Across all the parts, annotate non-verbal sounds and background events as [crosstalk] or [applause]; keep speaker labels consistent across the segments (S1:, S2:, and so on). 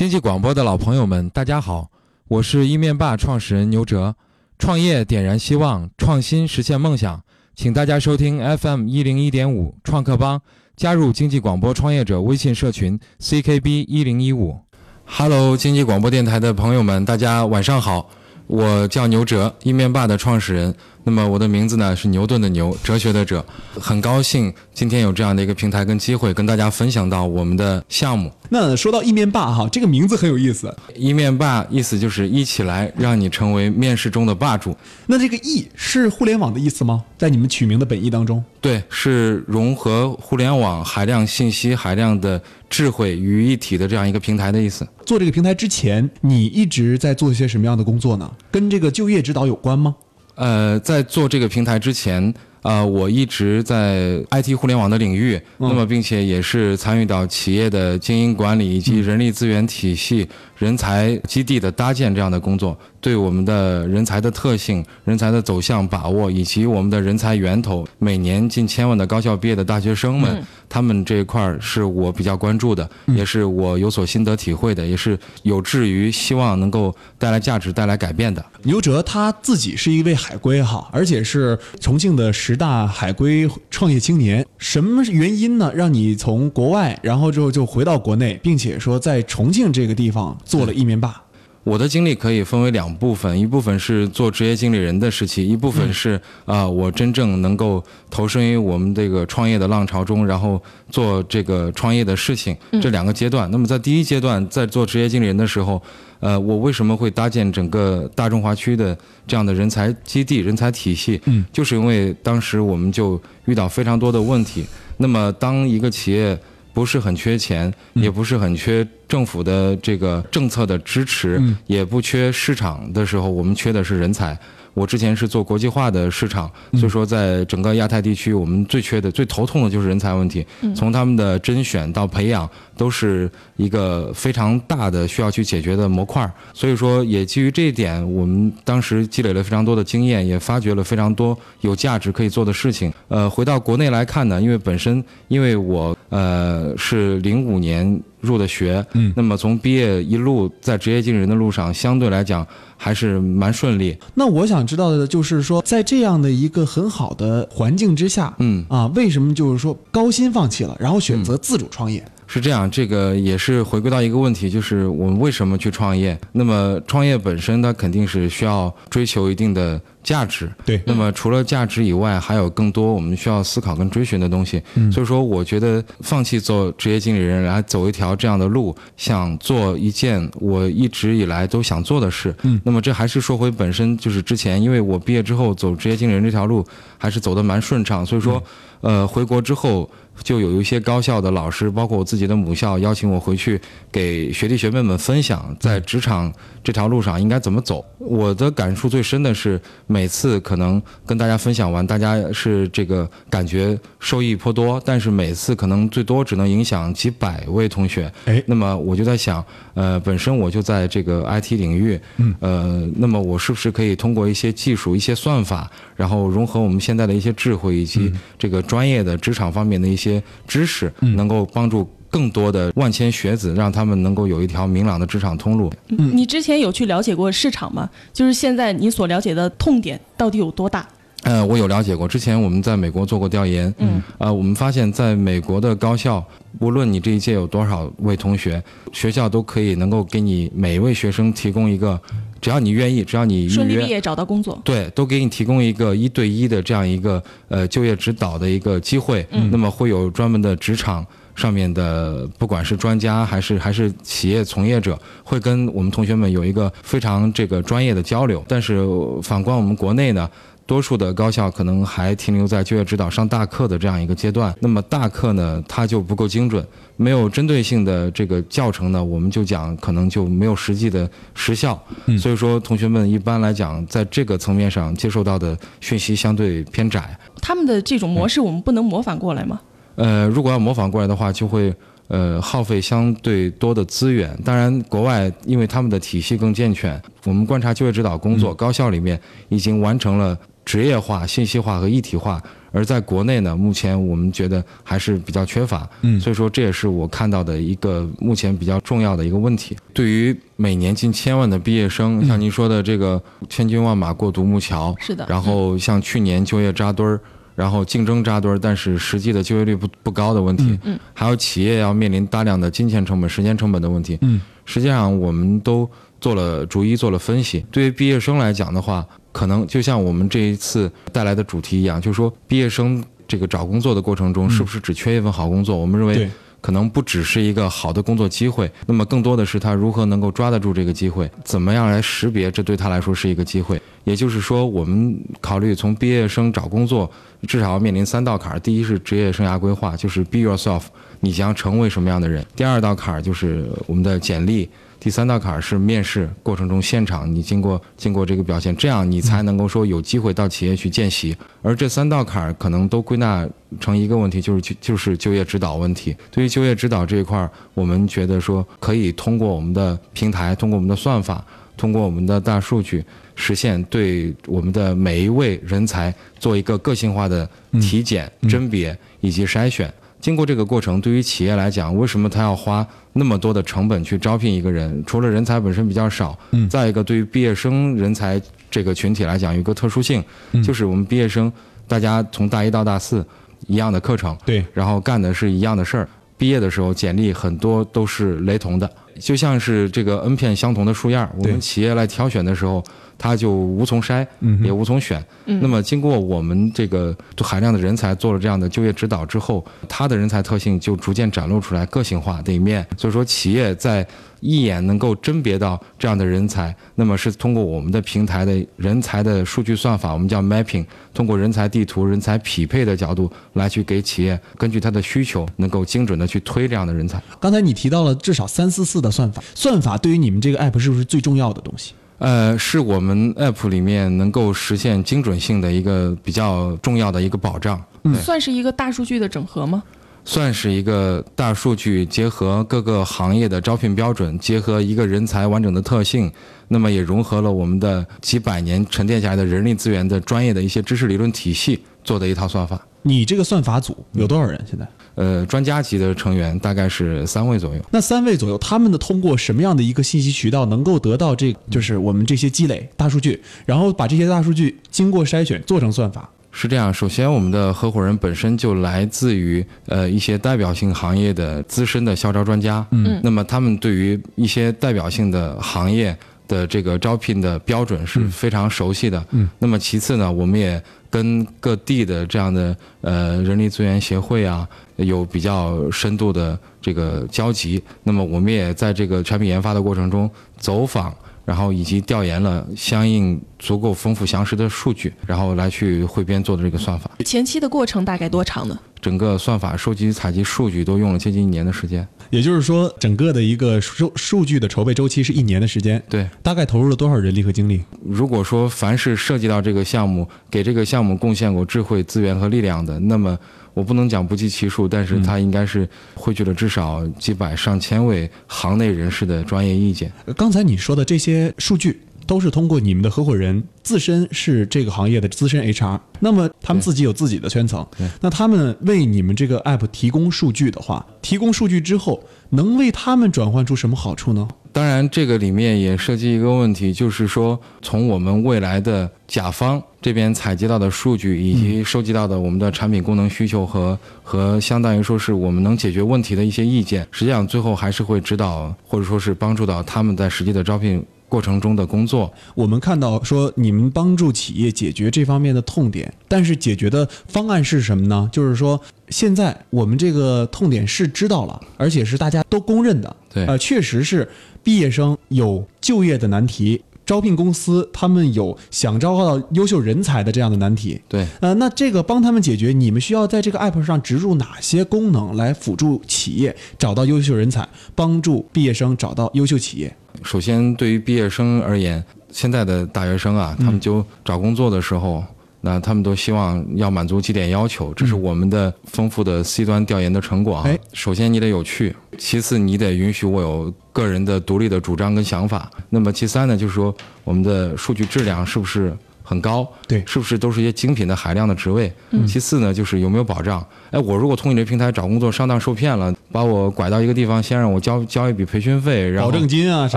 S1: 经济广播的老朋友们，大家好，我是一面霸创始人牛哲。创业点燃希望，创新实现梦想，请大家收听 FM 一零一点五创客帮，加入经济广播创业者微信社群 CKB 一零一五。Hello，经济广播电台的朋友们，大家晚上好，我叫牛哲，一面霸的创始人。那么我的名字呢是牛顿的牛，哲学的哲，很高兴今天有这样的一个平台跟机会，跟大家分享到我们的项目。
S2: 那说到意面霸哈，这个名字很有意思。
S1: 意面霸意思就是一起来让你成为面试中的霸主。
S2: 那这个“意”是互联网的意思吗？在你们取名的本意当中？
S1: 对，是融合互联网海量信息、海量的智慧于一体的这样一个平台的意思。
S2: 做这个平台之前，你一直在做一些什么样的工作呢？跟这个就业指导有关吗？
S1: 呃，在做这个平台之前，呃，我一直在 IT 互联网的领域，那么并且也是参与到企业的经营管理以及人力资源体系、人才基地的搭建这样的工作。对我们的人才的特性、人才的走向把握，以及我们的人才源头，每年近千万的高校毕业的大学生们，他们这一块儿是我比较关注的，也是我有所心得体会的，也是有志于希望能够带来价值、带来改变的。
S2: 牛哲他自己是一位海归哈，而且是重庆的十大海归创业青年。什么原因呢？让你从国外，然后之后就回到国内，并且说在重庆这个地方做了一面霸？
S1: 我的经历可以分为两部分，一部分是做职业经理人的时期，一部分是啊，我真正能够投身于我们这个创业的浪潮中，然后做这个创业的事情，这两个阶段。那么在第一阶段，在做职业经理人的时候，呃，我为什么会搭建整个大中华区的这样的人才基地、人才体系？嗯，就是因为当时我们就遇到非常多的问题。那么当一个企业不是很缺钱，也不是很缺政府的这个政策的支持，也不缺市场的时候，我们缺的是人才。我之前是做国际化的市场，所以说在整个亚太地区，我们最缺的、最头痛的就是人才问题。从他们的甄选到培养，都是一个非常大的需要去解决的模块。所以说，也基于这一点，我们当时积累了非常多的经验，也发掘了非常多有价值可以做的事情。呃，回到国内来看呢，因为本身因为我呃是零五年入的学，嗯，那么从毕业一路在职业经理人的路上，相对来讲。还是蛮顺利。
S2: 那我想知道的就是说，在这样的一个很好的环境之下，嗯啊，为什么就是说高薪放弃了，然后选择自主创业？
S1: 是这样，这个也是回归到一个问题，就是我们为什么去创业？那么创业本身它肯定是需要追求一定的价值，
S2: 对。
S1: 那么除了价值以外，还有更多我们需要思考跟追寻的东西。所以说，我觉得放弃做职业经理人，来走一条这样的路，想做一件我一直以来都想做的事。嗯。那么这还是说回本身，就是之前，因为我毕业之后走职业经理人这条路还是走得蛮顺畅，所以说，呃，回国之后。就有一些高校的老师，包括我自己的母校，邀请我回去给学弟学妹们分享在职场这条路上应该怎么走。我的感触最深的是，每次可能跟大家分享完，大家是这个感觉受益颇多，但是每次可能最多只能影响几百位同学。哎，那么我就在想，呃，本身我就在这个 IT 领域，嗯，呃，那么我是不是可以通过一些技术、一些算法，然后融合我们现在的一些智慧以及这个专业的职场方面的一些。些知识能够帮助更多的万千学子，让他们能够有一条明朗的职场通路。
S3: 嗯，你之前有去了解过市场吗？就是现在你所了解的痛点到底有多大？
S1: 呃，我有了解过。之前我们在美国做过调研，嗯，呃，我们发现在美国的高校，无论你这一届有多少位同学，学校都可以能够给你每一位学生提供一个。只要你愿意，只要你
S3: 顺利毕业找到工作，
S1: 对，都给你提供一个一对一的这样一个呃就业指导的一个机会。嗯，那么会有专门的职场上面的，不管是专家还是还是企业从业者，会跟我们同学们有一个非常这个专业的交流。但是反观我们国内呢？多数的高校可能还停留在就业指导上大课的这样一个阶段，那么大课呢，它就不够精准，没有针对性的这个教程呢，我们就讲可能就没有实际的实效。所以说，同学们一般来讲，在这个层面上接受到的讯息相对偏窄。
S3: 他们的这种模式，我们不能模仿过来吗？
S1: 呃，如果要模仿过来的话，就会呃耗费相对多的资源。当然，国外因为他们的体系更健全，我们观察就业指导工作，高校里面已经完成了。职业化、信息化和一体化。而在国内呢，目前我们觉得还是比较缺乏，
S2: 嗯
S1: 所以说这也是我看到的一个目前比较重要的一个问题。对于每年近千万的毕业生，像您说的这个千军万马过独木桥，
S3: 是的
S1: 然后像去年就业扎堆儿。然后竞争扎堆儿，但是实际的就业率不不高的问题，
S3: 嗯
S1: 还有企业要面临大量的金钱成本、时间成本的问题，
S2: 嗯，
S1: 实际上我们都做了逐一做了分析。对于毕业生来讲的话，可能就像我们这一次带来的主题一样，就是说毕业生这个找工作的过程中，是不是只缺一份好工作？我们认为。可能不只是一个好的工作机会，那么更多的是他如何能够抓得住这个机会，怎么样来识别这对他来说是一个机会。也就是说，我们考虑从毕业生找工作，至少要面临三道坎儿：第一是职业生涯规划，就是 be yourself，你将成为什么样的人；第二道坎儿就是我们的简历。第三道坎儿是面试过程中现场，你经过经过这个表现，这样你才能够说有机会到企业去见习。而这三道坎儿可能都归纳成一个问题，就是就就是就业指导问题。对于就业指导这一块儿，我们觉得说可以通过我们的平台，通过我们的算法，通过我们的大数据，实现对我们的每一位人才做一个个性化的体检、甄别以及筛选。经过这个过程，对于企业来讲，为什么他要花那么多的成本去招聘一个人？除了人才本身比较少，
S2: 嗯
S1: 再一个对于毕业生人才这个群体来讲，有一个特殊性，
S2: 嗯
S1: 就是我们毕业生大家从大一到大四一样的课程，
S2: 对，
S1: 然后干的是一样的事儿。毕业的时候，简历很多都是雷同的，就像是这个 N 片相同的树叶儿。我们企业来挑选的时候，它就无从筛，
S2: 嗯
S1: 也无从选。那么经过我们这个海量的人才做了这样的就业指导之后，它的人才特性就逐渐展露出来个性化的一面。所以说，企业在一眼能够甄别到这样的人才，那么是通过我们的平台的人才的数据算法，我们叫 mapping，通过人才地图、人才匹配的角度来去给企业根据它的需求，能够精准的去推这样的人才。
S2: 刚才你提到了至少三四四的算法，算法对于你们这个 app 是不是最重要的东西？
S1: 呃，是我们 app 里面能够实现精准性的一个比较重要的一个保障。嗯
S3: 算是一个大数据的整合吗？
S1: 算是一个大数据结合各个行业的招聘标准，结合一个人才完整的特性，那么也融合了我们的几百年沉淀下来的人力资源的专业的一些知识理论体系做的一套算法。
S2: 你这个算法组有多少人现在？
S1: 呃，专家级的成员大概是三位左右。
S2: 那三位左右，他们的通过什么样的一个信息渠道能够得到这，就是我们这些积累大数据，然后把这些大数据经过筛选做成算法？
S1: 是这样，首先我们的合伙人本身就来自于呃一些代表性行业的资深的校招专家，嗯，那么他们对于一些代表性的行业的这个招聘的标准是非常熟悉的，嗯，那么其次呢，我们也跟各地的这样的呃人力资源协会啊有比较深度的这个交集，那么我们也在这个产品研发的过程中走访。然后以及调研了相应足够丰富详实的数据，然后来去汇编做的这个算法。
S3: 前期的过程大概多长呢？
S1: 整个算法收集、采集数据都用了接近一年的时间。
S2: 也就是说，整个的一个数数据的筹备周期是一年的时间。
S1: 对，
S2: 大概投入了多少人力和精力？
S1: 如果说凡是涉及到这个项目，给这个项目贡献过智慧、资源和力量的，那么我不能讲不计其数，但是它应该是汇聚了至少几百上千位行内人士的专业意见。
S2: 呃刚才你说的这些数据。都是通过你们的合伙人自身是这个行业的资深 HR，那么他们自己有自己的圈层，那他们为你们这个 app 提供数据的话，提供数据之后，能为他们转换出什么好处呢？
S1: 当然，这个里面也涉及一个问题，就是说，从我们未来的甲方这边采集到的数据，以及收集到的我们的产品功能需求和和相当于说是我们能解决问题的一些意见，实际上最后还是会指导或者说是帮助到他们在实际的招聘过程中的工作。
S2: 我们看到说你们帮助企业解决这方面的痛点，但是解决的方案是什么呢？就是说，现在我们这个痛点是知道了，而且是大家都公认的。
S1: 对
S2: 呃，确实是毕业生有就业的难题，招聘公司他们有想招到优秀人才的这样的难题。
S1: 对，
S2: 呃，那这个帮他们解决，你们需要在这个 app 上植入哪些功能来辅助企业找到优秀人才，帮助毕业生找到优秀企业？
S1: 首先对于毕业生而言，现在的大学生啊，他们就找工作的时候。那他们都希望要满足几点要求，这是我们的丰富的 C 端调研的成果啊
S2: 哎。
S1: 首先你得有趣，其次你得允许我有个人的独立的主张跟想法。那么其三呢，就是说我们的数据质量是不是很高，
S2: 对
S1: 是不是都是一些精品的海量的职位？其次呢，就是有没有保障？哎，我如果通过你这平台找工作上当受骗了，把我拐到一个地方，先让我交交一笔培训费，然后
S2: 保证金啊什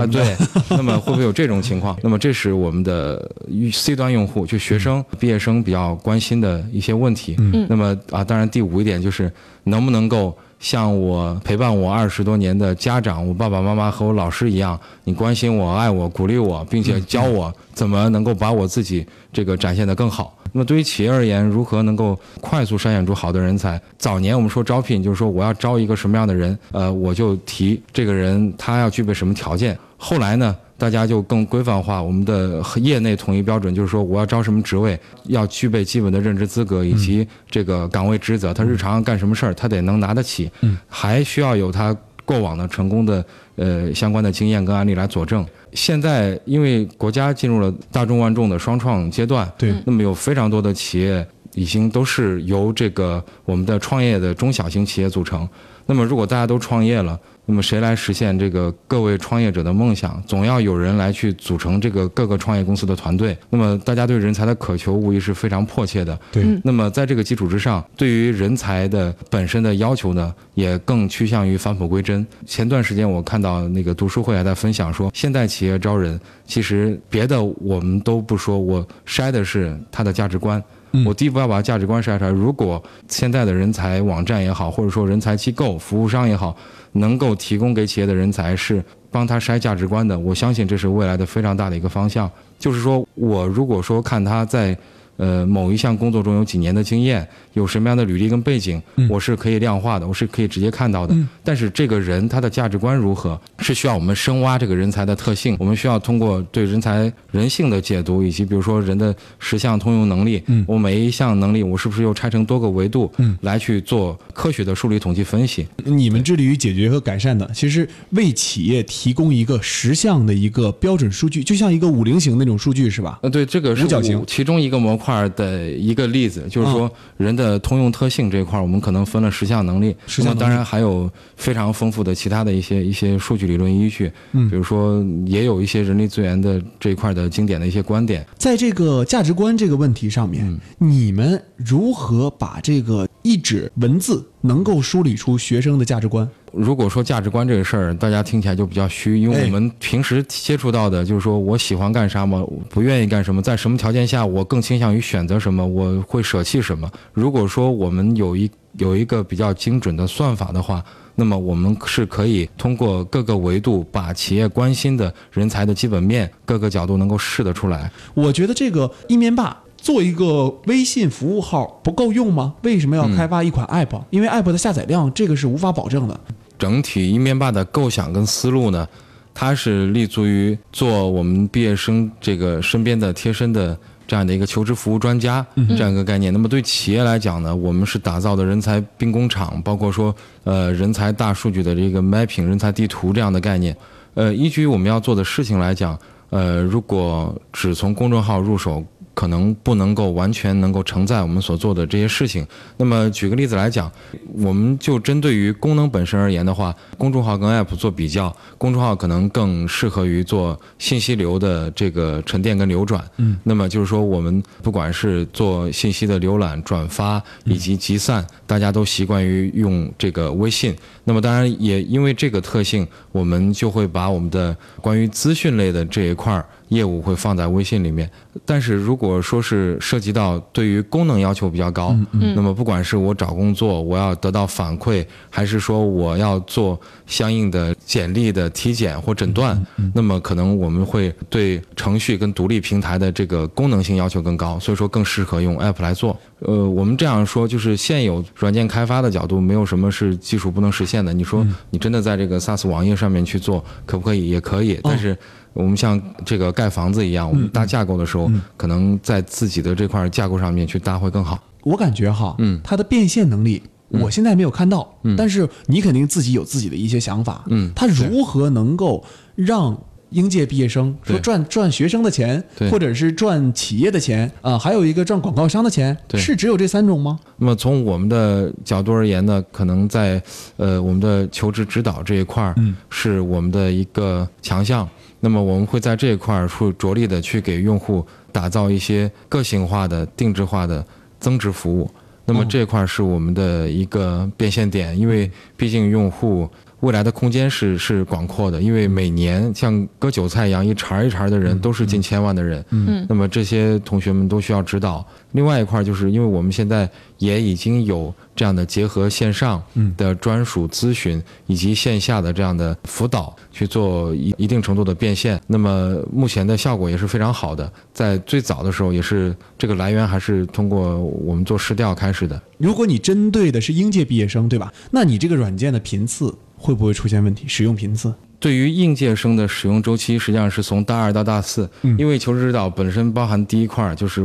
S1: 啊，
S2: 么的。
S1: 对，[laughs] 那么会不会有这种情况？[laughs] 那么这是我们的 C 端用户，就学生、毕业生比较关心的一些问题。
S3: 嗯
S1: 那么啊，当然第五一点就是能不能够像我陪伴我二十多年的家长，我爸爸妈妈和我老师一样，你关心我、爱我、鼓励我，并且教我怎么能够把我自己这个展现得更好。那么对于企业而言，如何能够快速筛选出好的人才？早年我们说招聘，就是说我要招一个什么样的人，呃，我就提这个人他要具备什么条件。后来呢，大家就更规范化，我们的业内统一标准就是说，我要招什么职位，要具备基本的任职资格以及这个岗位职责，他日常干什么事儿，他得能拿得起，还需要有他过往的成功的呃相关的经验跟案例来佐证。现在因为国家进入了大众万众的双创阶段，
S2: 对
S1: 那么有非常多的企业已经都是由这个我们的创业的中小型企业组成。那么如果大家都创业了，那么谁来实现这个各位创业者的梦想？总要有人来去组成这个各个创业公司的团队。那么大家对人才的渴求无疑是非常迫切的。
S2: 对
S3: 嗯
S1: 那么在这个基础之上，对于人才的本身的要求呢，也更趋向于返璞归真。前段时间我看到那个读书会还在分享说，现代企业招人，其实别的我们都不说，我筛的是他的价值观。我第一步要把价值观筛出来。如果现在的人才网站也好，或者说人才机构、服务商也好，能够提供给企业的人才是帮他筛价值观的，我相信这是未来的非常大的一个方向。就是说我如果说看他在呃某一项工作中有几年的经验，有什么样的履历跟背景，我是可以量化的，我是可以直接看到的。但是这个人他的价值观如何，是需要我们深挖这个人才的特性，我们需要通过对人才人性的解读，以及比如说人的十项通用能力，我每一项能力我是不是又拆成多个维度，来去做科学的数理统计分析。
S2: 你们致力于解决和改善的，其实为企业提供一个十项的一个标准数据，就像一个五菱形那种数据是吧？
S1: 呃，对，这个是
S2: 五角形
S1: 其中一个模块的一个例子，就是说人的通用特性这一块，我们可能分了十项能力。
S2: 十项
S1: 当然还有非常丰富的其他的一些一些数据理论依据，嗯，比如说也有一些人力资源的这一块的经典的一些观点。
S2: 在这个价值观这个问题上面，你们如何把这个一纸文字能够梳理出学生的价值观？
S1: 如果说价值观这个事儿，大家听起来就比较虚，因为
S2: 哎
S1: 我们平时接触到的就是说我喜欢干啥嘛，我不愿意干什么，在什么条件下我更倾向于选择什么，我会舍弃什么。如果说我们有一有一个比较精准的算法的话，那么我们是可以通过各个维度，把企业关心的人才的基本面各个角度能够试得出来。
S2: 我觉得这个一面霸做一个微信服务号不够用吗？为什么要开发一款 app？、因为 app 的下载量这个是无法保证的。
S1: 整体一面霸的构想跟思路呢，它是立足于做我们毕业生这个身边的贴身的这样的一个求职服务专家这样一个概念。那么对企业来讲呢，我们是打造的人才兵工厂，包括说呃人才大数据的这个 mapping 人才地图这样的概念。呃，依据我们要做的事情来讲，呃，如果只从公众号入手。可能不能够完全能够承载我们所做的这些事情。那么举个例子来讲，我们就针对于功能本身而言的话，公众号跟 App 做比较，公众号可能更适合于做信息流的这个沉淀跟流转。嗯，那么就是说，我们不管是做信息的浏览、转发以及集散，大家都习惯于用这个微信。那么当然也因为这个特性，我们就会把我们的关于资讯类的这一块儿。业务会放在微信里面，但是如果说是涉及到对于功能要求比较高，那么不管是我找工作我要得到反馈，还是说我要做相应的简历的体检或诊断，那么可能我们会对程序跟独立平台的这个功能性要求更高，所以说更适合用 App 来做。呃，我们这样说就是现有软件开发的角度，没有什么是技术不能实现的。你说你真的在这个 SaaS 网页上面去做，可不可以？也可以，但是。我们像这个盖房子一样，我们搭架构的时候，可能在自己的这块架构上面去搭会更好。
S2: 我感觉哈，
S1: 嗯。
S2: 它的变现能力，我现在没有看到，但是你肯定自己有自己的一些想法，
S1: 嗯
S2: 它如何能够让应届毕业生说赚赚学生的钱，
S1: 对。
S2: 或者是赚企业的钱啊、还有一个赚广告商的钱，
S1: 对。
S2: 是只有这三种吗？
S1: 那么从我们的角度而言呢，可能在呃我们的求职指导这一块儿，
S2: 嗯。
S1: 是我们的一个强项。那么我们会在这一块儿会着力的去给用户打造一些个性化的、定制化的增值服务。那么这块儿是我们的一个变现点，因为毕竟用户未来的空间是是广阔的，因为每年像割韭菜一样一茬儿一茬儿的人都是近千万的人，
S3: 嗯
S1: 那么这些同学们都需要指导。另外一块儿就是因为我们现在也已经有这样的结合线上的专属咨询以及线下的这样的辅导，去做一一定程度的变现。那么目前的效果也是非常好的，在最早的时候也是这个来源还是通过我们做试调开始的。
S2: 如果你针对的是应届毕业生，对吧？那你这个软件的频次会不会出现问题？使用频次？
S1: 对于应届生的使用周期，实际上是从大二到大四，因为求职指导本身包含第一块儿就是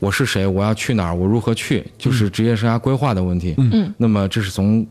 S1: 我是谁，我要去哪儿，我如何去，就是职业生涯规划的问题。
S3: 嗯，
S1: 那么这是从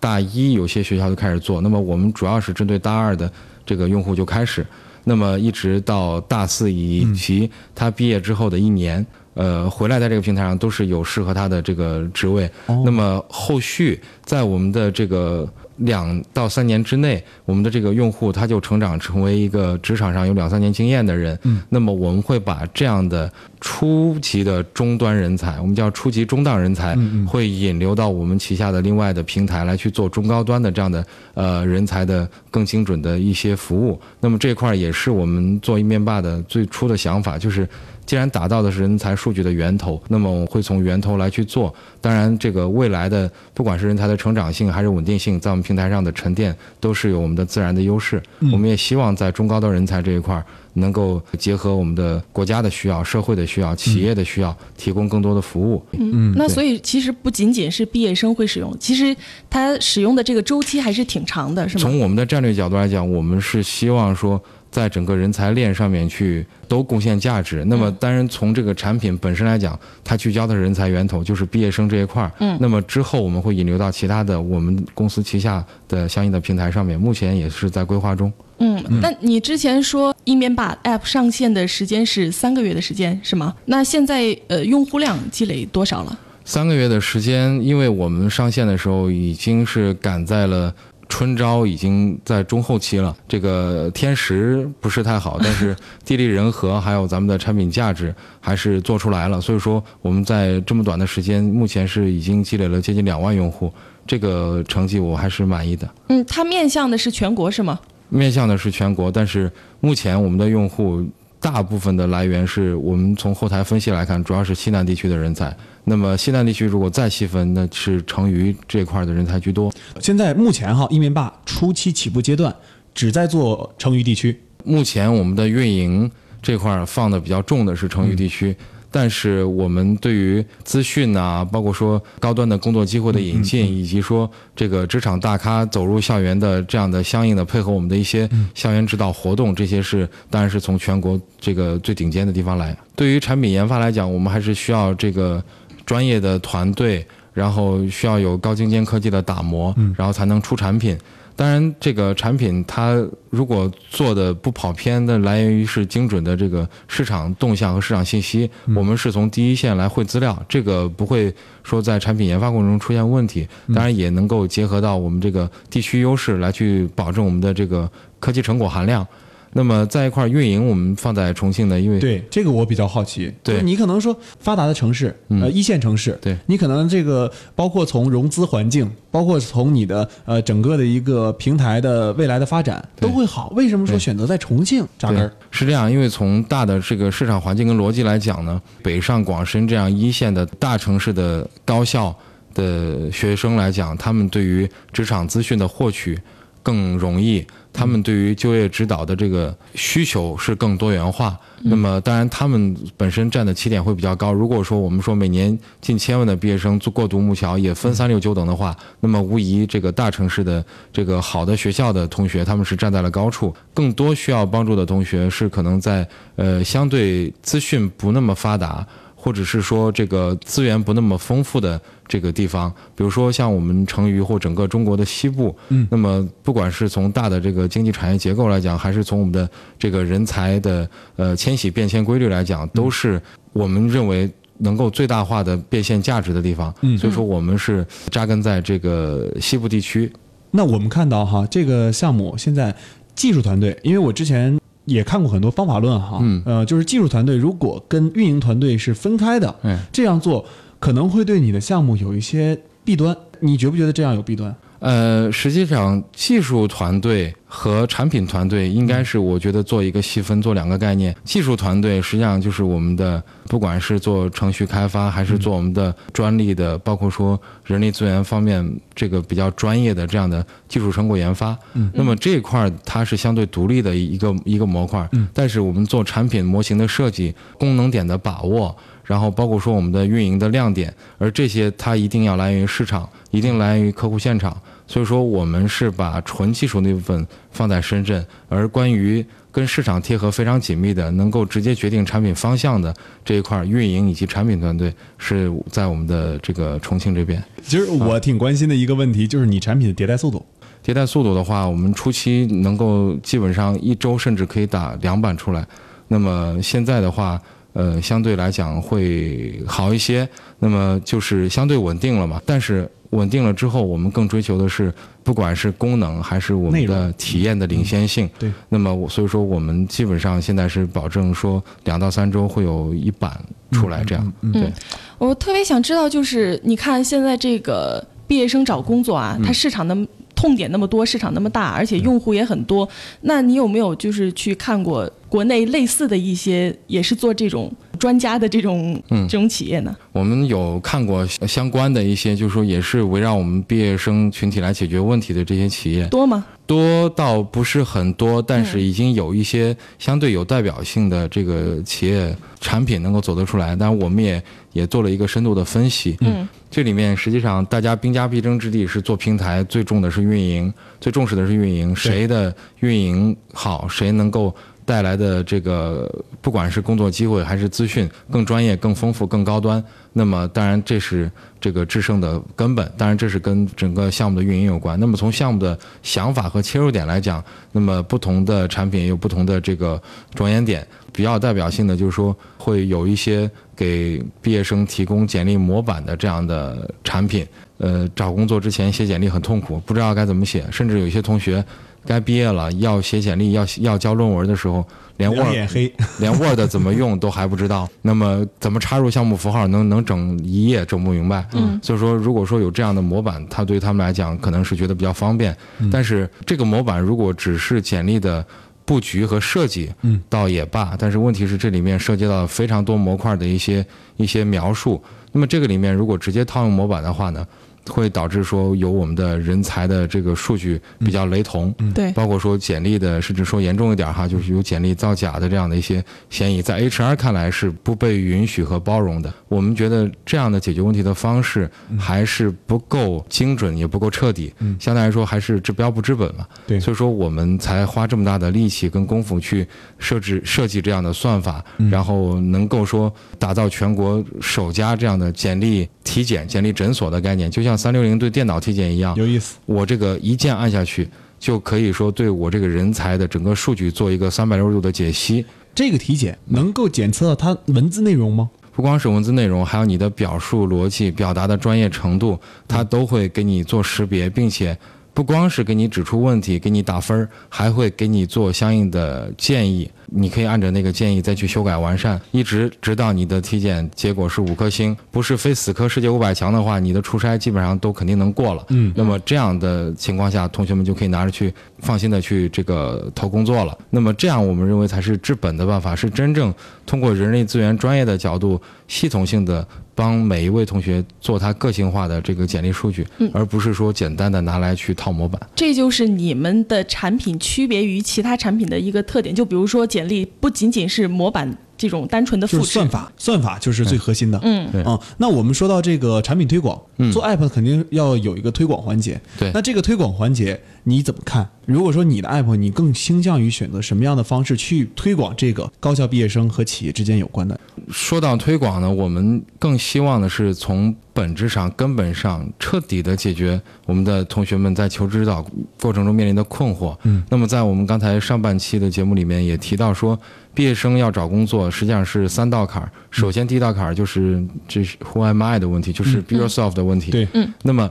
S1: 大一有些学校就开始做，那么我们主要是针对大二的这个用户就开始，那么一直到大四以及他毕业之后的一年。呃，回来在这个平台上都是有适合他的这个职位，那么后续在我们的这个两到三年之内，我们的这个用户他就成长成为一个职场上有两三年经验的人。嗯，那么我们会把这样的初级的终端人才，我们叫初级中档人才，会引流到我们旗下的另外的平台来去做中高端的这样的呃人才的更精准的一些服务。那么这块儿也是我们做一面霸的最初的想法，就是。既然打造的是人才数据的源头，那么我会从源头来去做。当然，这个未来的不管是人才的成长性还是稳定性，在我们平台上的沉淀都是有我们的自然的优势。我们也希望在中高端人才这一块儿，能够结合我们的国家的需要、社会的需要、企业的需要，提供更多的服务。
S3: 嗯，那所以其实不仅仅是毕业生会使用，其实它使用的这个周期还是挺长的，是吗？
S1: 从我们的战略角度来讲，我们是希望说。在整个人才链上面去都贡献价值。那么，当然从这个产品本身来讲，它聚焦的人才源头就是毕业生这一块儿。
S3: 嗯。
S1: 那么之后我们会引流到其他的我们公司旗下的相应的平台上面，目前也是在规划中。
S3: 嗯，那你之前说一面把 App 上线的时间是三个月的时间是吗？那现在呃用户量积累多少了？
S1: 三个月的时间，因为我们上线的时候已经是赶在了。春招已经在中后期了，这个天时不是太好，但是地利人和还有咱们的产品价值还是做出来了。所以说我们在这么短的时间，目前是已经积累了接近两万用户，这个成绩我还是满意的。
S3: 嗯，它面向的是全国是吗？
S1: 面向的是全国，但是目前我们的用户大部分的来源是我们从后台分析来看，主要是西南地区的人才。那么西南地区如果再细分，那是成渝这块的人才居多。
S2: 现在目前哈，一面霸初期起步阶段，只在做成渝地区。
S1: 目前我们的运营这块放的比较重的是成渝地区，但是我们对于资讯啊，包括说高端的工作机会的引进，以及说这个职场大咖走入校园的这样的相应的配合我们的一些校园指导活动，这些是当然是从全国这个最顶尖的地方来。对于产品研发来讲，我们还是需要这个。专业的团队，然后需要有高精尖科技的打磨，然后才能出产品。当然，这个产品它如果做的不跑偏，的来源于是精准的这个市场动向和市场信息。我们是从第一线来汇资料，这个不会说在产品研发过程中出现问题。当然，也能够结合到我们这个地区优势来去保证我们的这个科技成果含量。那么在一块运营，我们放在重庆的，因为
S2: 对这个我比较好奇。
S1: 对
S2: 你可能说发达的城市，呃，一线城市，
S1: 对
S2: 你可能这个包括从融资环境，包括从你的呃整个的一个平台的未来的发展都会好。为什么说选择在重庆扎根？
S1: 是这样，因为从大的这个市场环境跟逻辑来讲呢，北上广深这样一线的大城市的高校的学生来讲，他们对于职场资讯的获取更容易。他们对于就业指导的这个需求是更多元化，那么当然他们本身占的起点会比较高。如果说我们说每年近千万的毕业生做过独木桥，也分三六九等的话，那么无疑这个大城市的这个好的学校的同学，他们是站在了高处。更多需要帮助的同学是可能在呃相对资讯不那么发达。或者是说这个资源不那么丰富的这个地方，比如说像我们成渝或整个中国的西部，
S2: 嗯，
S1: 那么不管是从大的这个经济产业结构来讲，还是从我们的这个人才的呃迁徙变迁规律来讲，都是我们认为能够最大化的变现价值的地方。
S2: 嗯，
S1: 所以说我们是扎根在这个西部地区。
S2: 那我们看到哈，这个项目现在技术团队，因为我之前。也看过很多方法论哈，
S1: 嗯
S2: 呃，就是技术团队如果跟运营团队是分开的，
S1: 嗯
S2: 这样做可能会对你的项目有一些弊端。你觉不觉得这样有弊端？
S1: 呃，实际上技术团队和产品团队应该是我觉得做一个细分，做两个概念。技术团队实际上就是我们的，不管是做程序开发，还是做我们的专利的，包括说人力资源方面这个比较专业的这样的技术成果研发。嗯，那么这一块儿它是相对独立的一个一个模块。嗯，但是我们做产品模型的设计、功能点的把握。然后包括说我们的运营的亮点，而这些它一定要来源于市场，一定来源于客户现场。所以说我们是把纯技术那部分放在深圳，而关于跟市场贴合非常紧密的，能够直接决定产品方向的这一块，运营以及产品团队是在我们的这个重庆这边。
S2: 其实我挺关心的一个问题就是你产品的迭代速度。
S1: 迭代速度的话，我们初期能够基本上一周甚至可以打两版出来，那么现在的话。呃，相对来讲会好一些，那么就是相对稳定了嘛。但是稳定了之后，我们更追求的是，不管是功能还是我们的体验的领先性。
S2: 对。
S1: 那么我所以说，我们基本上现在是保证说两到三周会有一版出来，这样。
S3: 嗯。
S1: 对。
S3: 我特别想知道，就是你看现在这个毕业生找工作啊，它市场的。痛点那么多，市场那么大，而且用户也很多。那你有没有就是去看过国内类似的一些，也是做这种专家的这种嗯这种企业呢？
S1: 我们有看过相关的一些，就是说也是围绕我们毕业生群体来解决问题的这些企业，
S3: 多吗？
S1: 多倒不是很多，但是已经有一些相对有代表性的这个企业产品能够走得出来。当然，我们也也做了一个深度的分析。
S3: 嗯。
S1: 这里面实际上大家兵家必争之地是做平台，最重的是运营，最重视的是运营。谁的运营好，谁能够带来的这个不管是工作机会还是资讯更专业、更丰富、更高端，那么当然这是这个制胜的根本。当然这是跟整个项目的运营有关。那么从项目的想法和切入点来讲，那么不同的产品有不同的这个着眼点。比较代表性的就是说会有一些。给毕业生提供简历模板的这样的产品，呃，找工作之前写简历很痛苦，不知道该怎么写，甚至有一些同学该毕业了要写简历要要交论文的时候，连 Word [laughs] 连 Word 怎么用 [laughs] 都还不知道，那么怎么插入项目符号能能整一页整不明白。
S3: 嗯，
S1: 所以说如果说有这样的模板，他对他们来讲可能是觉得比较方便，但是这个模板如果只是简历的。布局和设计，
S2: 嗯，
S1: 倒也罢，但是问题是这里面涉及到非常多模块的一些一些描述。那么这个里面如果直接套用模板的话呢？会导致说有我们的人才的这个数据比较雷同，
S3: 对，
S1: 包括说简历的，甚至说严重一点哈，就是有简历造假的这样的一些嫌疑，在 HR 看来是不被允许和包容的。我们觉得这样的解决问题的方式还是不够精准，也不够彻底，相对来说还是治标不治本嘛。
S2: 对，
S1: 所以说我们才花这么大的力气跟功夫去设置设计这样的算法，然后能够说打造全国首家这样的简历体检、简历诊所的概念，就像。像三六零对电脑体检一样
S2: 有意思，
S1: 我这个一键按下去，就可以说对我这个人才的整个数据做一个三百六十度的解析。
S2: 这个体检能够检测到它文字内容吗？
S1: 不光是文字内容，还有你的表述逻辑、表达的专业程度，它都会给你做识别，并且。不光是给你指出问题，给你打分儿，还会给你做相应的建议。你可以按照那个建议再去修改完善，一直直到你的体检结果是五颗星，不是非死磕世界五百强的话，你的出差基本上都肯定能过了。
S2: 嗯，
S1: 那么这样的情况下，同学们就可以拿着去放心的去这个投工作了。那么这样，我们认为才是治本的办法，是真正通过人力资源专业的角度，系统性的。帮每一位同学做他个性化的这个简历数据，而不是说简单的拿来去套模板。
S3: 这就是你们的产品区别于其他产品的一个特点。就比如说，简历不仅仅是模板。这种单纯的复制
S2: 算法，算法就是最核心的。
S3: 嗯，
S1: 对
S2: 啊。那我们说到这个产品推广，做 app 肯定要有一个推广环节。
S1: 对，
S2: 那这个推广环节你怎么看？如果说你的 app，你更倾向于选择什么样的方式去推广这个高校毕业生和企业之间有关的？
S1: 说到推广呢，我们更希望的是从本质上、根本上彻底的解决我们的同学们在求职指导过程中面临的困惑。
S2: 嗯，
S1: 那么在我们刚才上半期的节目里面也提到说。毕业生要找工作，实际上是三道坎儿。首先，第一道坎儿就是这是 Who am I 的问题，就是 Be yourself 的问题。
S2: 对，
S3: 嗯。
S1: 那么，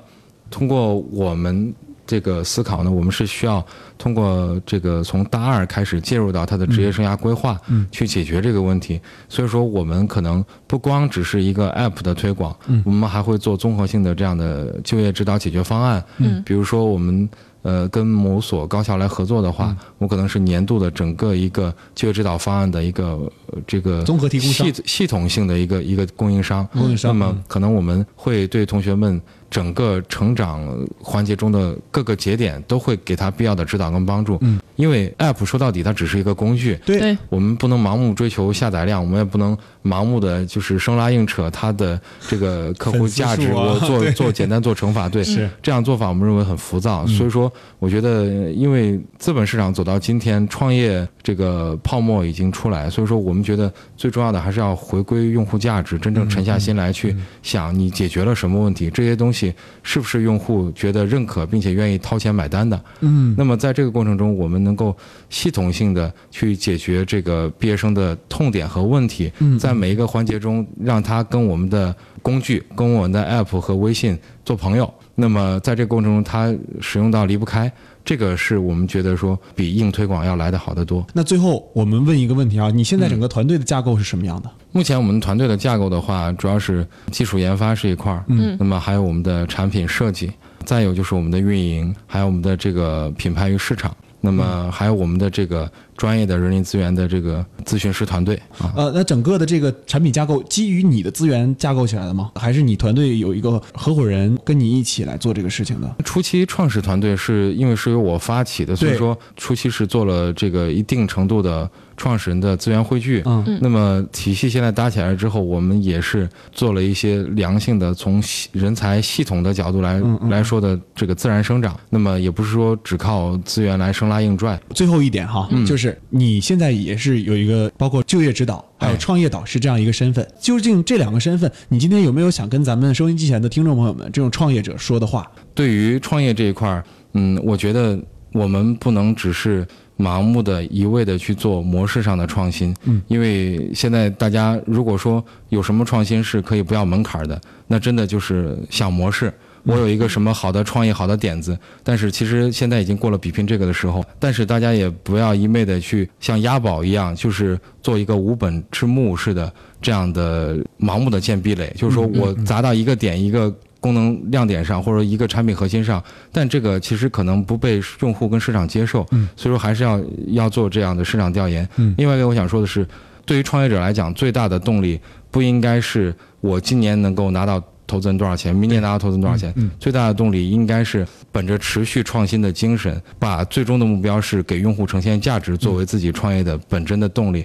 S1: 通过我们这个思考呢，我们是需要通过这个从大二开始介入到他的职业生涯规划，
S2: 嗯
S1: 去解决这个问题。所以说，我们可能不光只是一个 App 的推广，
S2: 嗯
S1: 我们还会做综合性的这样的就业指导解决方案。
S3: 嗯
S1: 比如说我们。呃，跟某所高校来合作的
S2: 嗯
S1: 话，我可能是年度的整个一个就业指导方案的一个、呃这个
S2: 综合提供商
S1: 系系统性的一个一个供应商。
S2: 供应商
S1: 那么可能我们会对同学们整个成长环节中的各个节点都会给他必要的指导跟帮助。
S2: 嗯，
S1: 因为 App 说到底它只是一个工具，
S2: 对
S3: 对，
S1: 我们不能盲目追求下载量，我们也不能盲目的就是生拉硬扯它的这个客户价值，我做 [laughs] 做简单做乘法，对，
S2: 是
S1: 这样做法我们认为很浮躁。所以说，我觉得因为资本市场走到今天，创业这个泡沫已经出来，所以说我们觉得最重要的还是要回归用户价值，真正沉下心来去想你解决了什么问题，这些东西是不是用户觉得认可并且愿意掏钱买单的。
S2: 嗯
S1: 那么在这个过程中，我们能够系统性的去解决这个毕业生的痛点和问题，
S2: 嗯
S1: 在每一个环节中，让他跟我们的工具、跟我们的 App 和微信做朋友。那么在这个过程中，他使用到离不开，这个是我们觉得说比硬推广要来的好得多。
S2: 那最后我们问一个问题啊，你现在整个团队的架构是什么样的？
S1: 目前我们团队的架构的话，主要是技术研发是一块儿，
S2: 嗯
S1: 那么还有我们的产品设计，再有就是我们的运营，还有我们的这个品牌与市场，那么还有我们的这个专业的人力资源的这个咨询师团队啊。
S2: 呃，那整个的这个产品架构基于你的资源架构起来的吗？还是你团队有一个合伙人跟你一起来做这个事情的？
S1: 初期创始团队是因为是由我发起的，所以说初期是做了这个一定程度的创始人的资源汇聚。
S2: 嗯
S1: 那么体系现在搭起来之后，我们也是做了一些良性的从系人才系统的角度来
S2: 嗯嗯
S1: 来说的这个自然生长。那么也不是说只靠资源来生拉硬拽。
S2: 最后一点哈，就是你现在也是有一个包括就业指导还有
S1: 哎
S2: 创业导师这样一个身份，究竟这两个身份，你今天有没有想跟咱们收音机前的听众朋友们这种创业者说的话？
S1: 对于创业这一块儿，嗯，我觉得我们不能只是盲目的一味的去做模式上的创新，
S2: 嗯，
S1: 因为现在大家如果说有什么创新是可以不要门槛的，那真的就是想模式。我有一个什么好的创意、好的点子，但是其实现在已经过了比拼这个的时候。但是大家也不要一昧的去像押宝一样，就是做一个无本之木似的这样的盲目的建壁垒。就是说我砸到一个点、一个功能亮点上，或者一个产品核心上，但这个其实可能不被用户跟市场接受。
S2: 嗯，
S1: 所以说还是要要做这样的市场调研。
S2: 嗯
S1: 另外一个我想说的是，对于创业者来讲，最大的动力不应该是我今年能够拿到投资人多少钱，明年拿到投资人多少钱。
S2: 嗯
S1: 最大的动力应该是本着持续创新的精神，把最终的目标是给用户呈现价值作为自己创业的本真的动力。